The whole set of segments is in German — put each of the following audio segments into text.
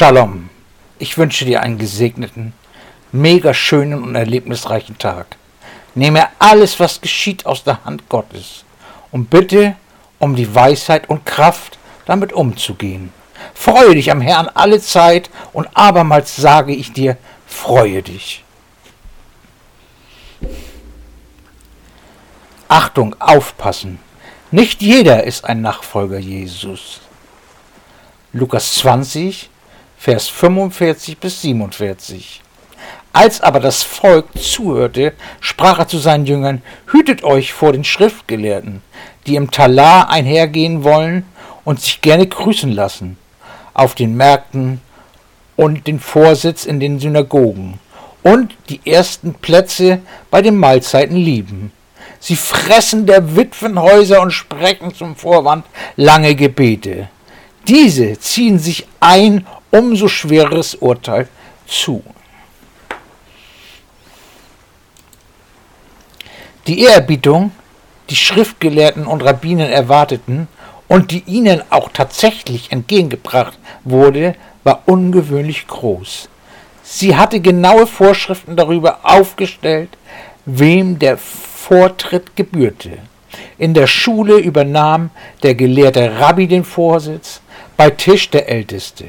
Shalom. Ich wünsche dir einen gesegneten, mega schönen und erlebnisreichen Tag. Nehme alles, was geschieht, aus der Hand Gottes und bitte um die Weisheit und Kraft, damit umzugehen. Freue dich am Herrn alle Zeit und abermals sage ich dir, freue dich. Achtung, aufpassen. Nicht jeder ist ein Nachfolger Jesus. Lukas 20, Vers 45 bis 47. Als aber das Volk zuhörte, sprach er zu seinen Jüngern, Hütet euch vor den Schriftgelehrten, die im Talar einhergehen wollen und sich gerne grüßen lassen, auf den Märkten und den Vorsitz in den Synagogen und die ersten Plätze bei den Mahlzeiten lieben. Sie fressen der Witwenhäuser und sprechen zum Vorwand lange Gebete. Diese ziehen sich ein umso schwereres Urteil zu. Die Ehrerbietung, die Schriftgelehrten und Rabbinen erwarteten und die ihnen auch tatsächlich entgegengebracht wurde, war ungewöhnlich groß. Sie hatte genaue Vorschriften darüber aufgestellt, wem der Vortritt gebührte. In der Schule übernahm der gelehrte Rabbi den Vorsitz, bei Tisch der Älteste.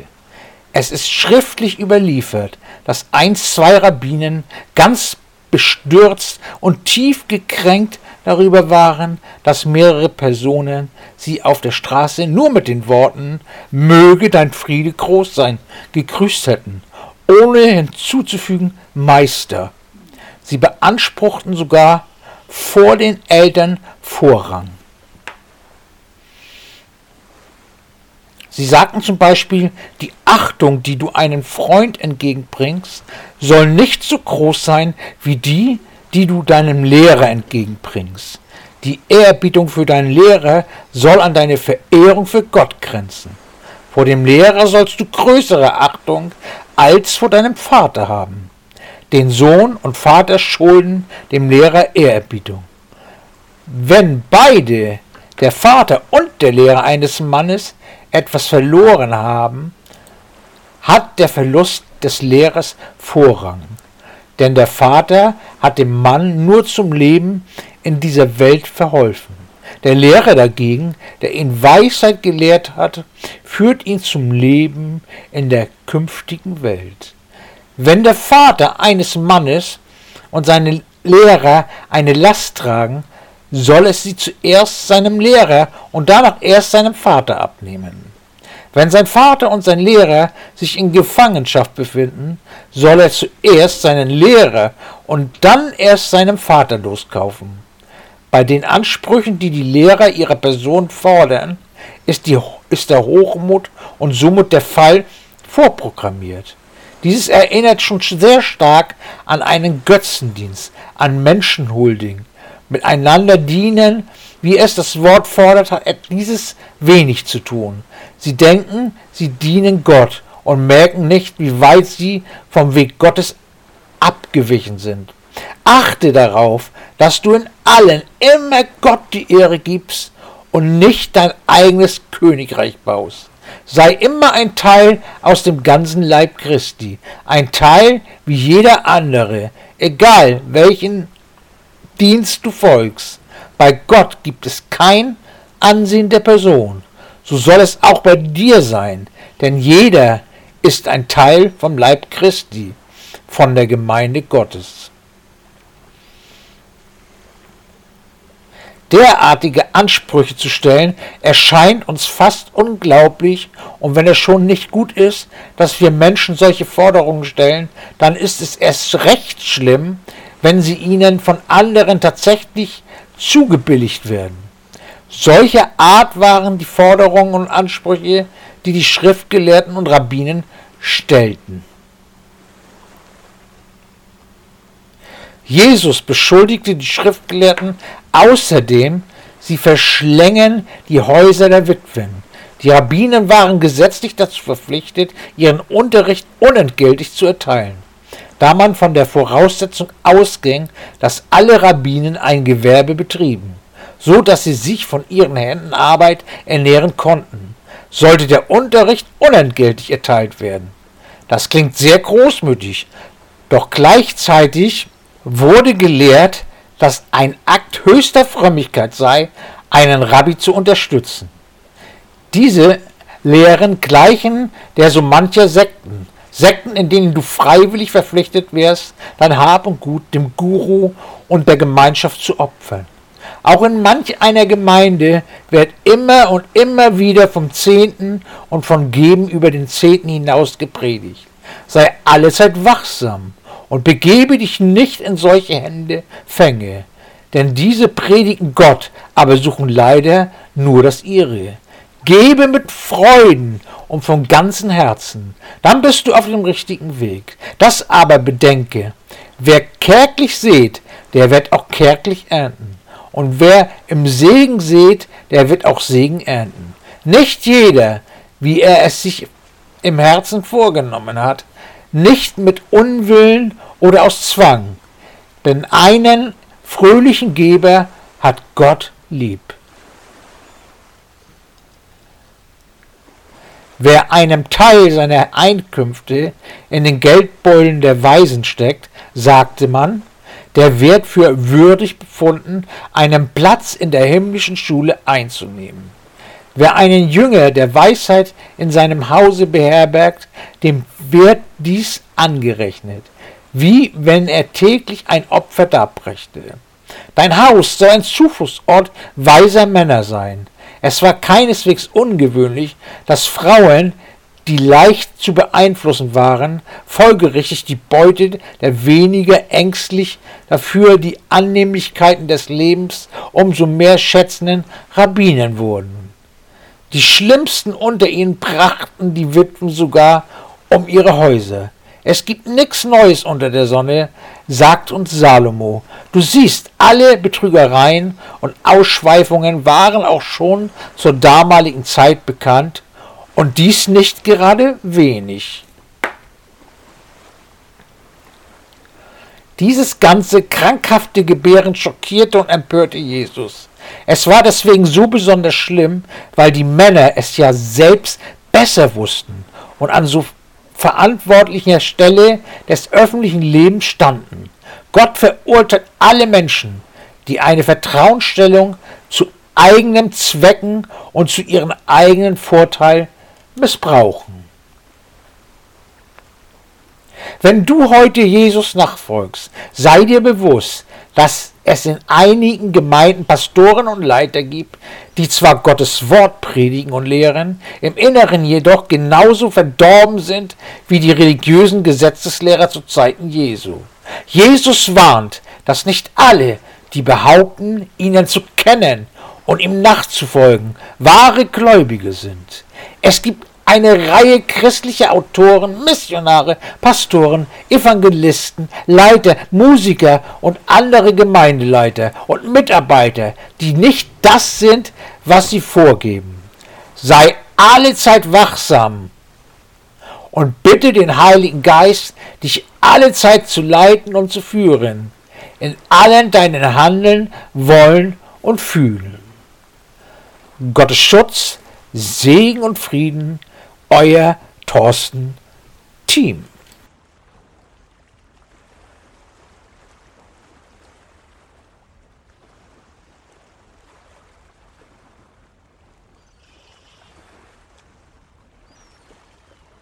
Es ist schriftlich überliefert, dass einst zwei Rabbinen ganz bestürzt und tief gekränkt darüber waren, dass mehrere Personen sie auf der Straße nur mit den Worten Möge dein Friede groß sein gegrüßt hätten, ohne hinzuzufügen Meister. Sie beanspruchten sogar vor den Eltern Vorrang. Sie sagten zum Beispiel, die Achtung, die du einem Freund entgegenbringst, soll nicht so groß sein wie die, die du deinem Lehrer entgegenbringst. Die Ehrerbietung für deinen Lehrer soll an deine Verehrung für Gott grenzen. Vor dem Lehrer sollst du größere Achtung als vor deinem Vater haben. Den Sohn und Vater schulden dem Lehrer Ehrerbietung. Wenn beide, der Vater und der Lehrer eines Mannes, etwas verloren haben, hat der Verlust des Lehrers Vorrang. Denn der Vater hat dem Mann nur zum Leben in dieser Welt verholfen. Der Lehrer dagegen, der ihn Weisheit gelehrt hat, führt ihn zum Leben in der künftigen Welt. Wenn der Vater eines Mannes und seine Lehrer eine Last tragen, soll es sie zuerst seinem Lehrer und danach erst seinem Vater abnehmen. Wenn sein Vater und sein Lehrer sich in Gefangenschaft befinden, soll er zuerst seinen Lehrer und dann erst seinem Vater loskaufen. Bei den Ansprüchen, die die Lehrer ihrer Person fordern, ist, die, ist der Hochmut und somit der Fall vorprogrammiert. Dieses erinnert schon sehr stark an einen Götzendienst, an Menschenholding, miteinander dienen, wie es das Wort fordert, hat dieses wenig zu tun. Sie denken, sie dienen Gott und merken nicht, wie weit sie vom Weg Gottes abgewichen sind. Achte darauf, dass du in allen immer Gott die Ehre gibst und nicht dein eigenes Königreich baust. Sei immer ein Teil aus dem ganzen Leib Christi, ein Teil wie jeder andere, egal welchen Dienst du folgst. Bei Gott gibt es kein Ansehen der Person. So soll es auch bei dir sein, denn jeder ist ein Teil vom Leib Christi, von der Gemeinde Gottes. Derartige Ansprüche zu stellen, erscheint uns fast unglaublich, und wenn es schon nicht gut ist, dass wir Menschen solche Forderungen stellen, dann ist es erst recht schlimm, wenn sie ihnen von anderen tatsächlich zugebilligt werden. Solcher Art waren die Forderungen und Ansprüche, die die Schriftgelehrten und Rabbinen stellten. Jesus beschuldigte die Schriftgelehrten außerdem, sie verschlängen die Häuser der Witwen. Die Rabbinen waren gesetzlich dazu verpflichtet, ihren Unterricht unentgeltlich zu erteilen da man von der Voraussetzung ausging, dass alle Rabbinen ein Gewerbe betrieben, so dass sie sich von ihren Händenarbeit ernähren konnten, sollte der Unterricht unentgeltlich erteilt werden. Das klingt sehr großmütig, doch gleichzeitig wurde gelehrt, dass ein Akt höchster Frömmigkeit sei, einen Rabbi zu unterstützen. Diese Lehren gleichen der so mancher Sekten, Sekten, in denen du freiwillig verpflichtet wärst, dein Hab und Gut dem Guru und der Gemeinschaft zu opfern. Auch in manch einer Gemeinde wird immer und immer wieder vom Zehnten und von Geben über den Zehnten hinaus gepredigt. Sei allezeit wachsam und begebe dich nicht in solche Hände Fänge, denn diese predigen Gott, aber suchen leider nur das ihre. Gebe mit Freuden und von ganzem Herzen, dann bist du auf dem richtigen Weg. Das aber bedenke, wer kärglich sät, der wird auch kärglich ernten. Und wer im Segen sät, der wird auch Segen ernten. Nicht jeder, wie er es sich im Herzen vorgenommen hat, nicht mit Unwillen oder aus Zwang, denn einen fröhlichen Geber hat Gott lieb. Wer einem Teil seiner Einkünfte in den Geldbeulen der Weisen steckt, sagte man, der wird für würdig befunden, einen Platz in der himmlischen Schule einzunehmen. Wer einen Jünger der Weisheit in seinem Hause beherbergt, dem wird dies angerechnet, wie wenn er täglich ein Opfer darbrächte. Dein Haus soll ein Zufluchtsort weiser Männer sein, es war keineswegs ungewöhnlich, dass Frauen, die leicht zu beeinflussen waren, folgerichtig die Beute der weniger ängstlich dafür die Annehmlichkeiten des Lebens umso mehr schätzenden Rabbinen wurden. Die schlimmsten unter ihnen brachten die Witwen sogar um ihre Häuser. Es gibt nichts Neues unter der Sonne, sagt uns Salomo. Du siehst, alle Betrügereien und Ausschweifungen waren auch schon zur damaligen Zeit bekannt und dies nicht gerade wenig. Dieses ganze krankhafte Gebären schockierte und empörte Jesus. Es war deswegen so besonders schlimm, weil die Männer es ja selbst besser wussten und an so verantwortlicher Stelle des öffentlichen Lebens standen. Gott verurteilt alle Menschen, die eine Vertrauensstellung zu eigenen Zwecken und zu ihrem eigenen Vorteil missbrauchen. Wenn du heute Jesus nachfolgst, sei dir bewusst, dass es in einigen Gemeinden Pastoren und Leiter gibt, die zwar Gottes Wort predigen und lehren, im Inneren jedoch genauso verdorben sind wie die religiösen Gesetzeslehrer zu Zeiten Jesu. Jesus warnt, dass nicht alle, die behaupten, ihnen zu kennen und ihm nachzufolgen, wahre Gläubige sind. Es gibt eine Reihe christlicher Autoren, Missionare, Pastoren, Evangelisten, Leiter, Musiker und andere Gemeindeleiter und Mitarbeiter, die nicht das sind, was sie vorgeben. Sei allezeit wachsam und bitte den Heiligen Geist, dich allezeit zu leiten und zu führen, in allen deinen Handeln, Wollen und Fühlen. Gottes Schutz, Segen und Frieden euer Thorsten Team.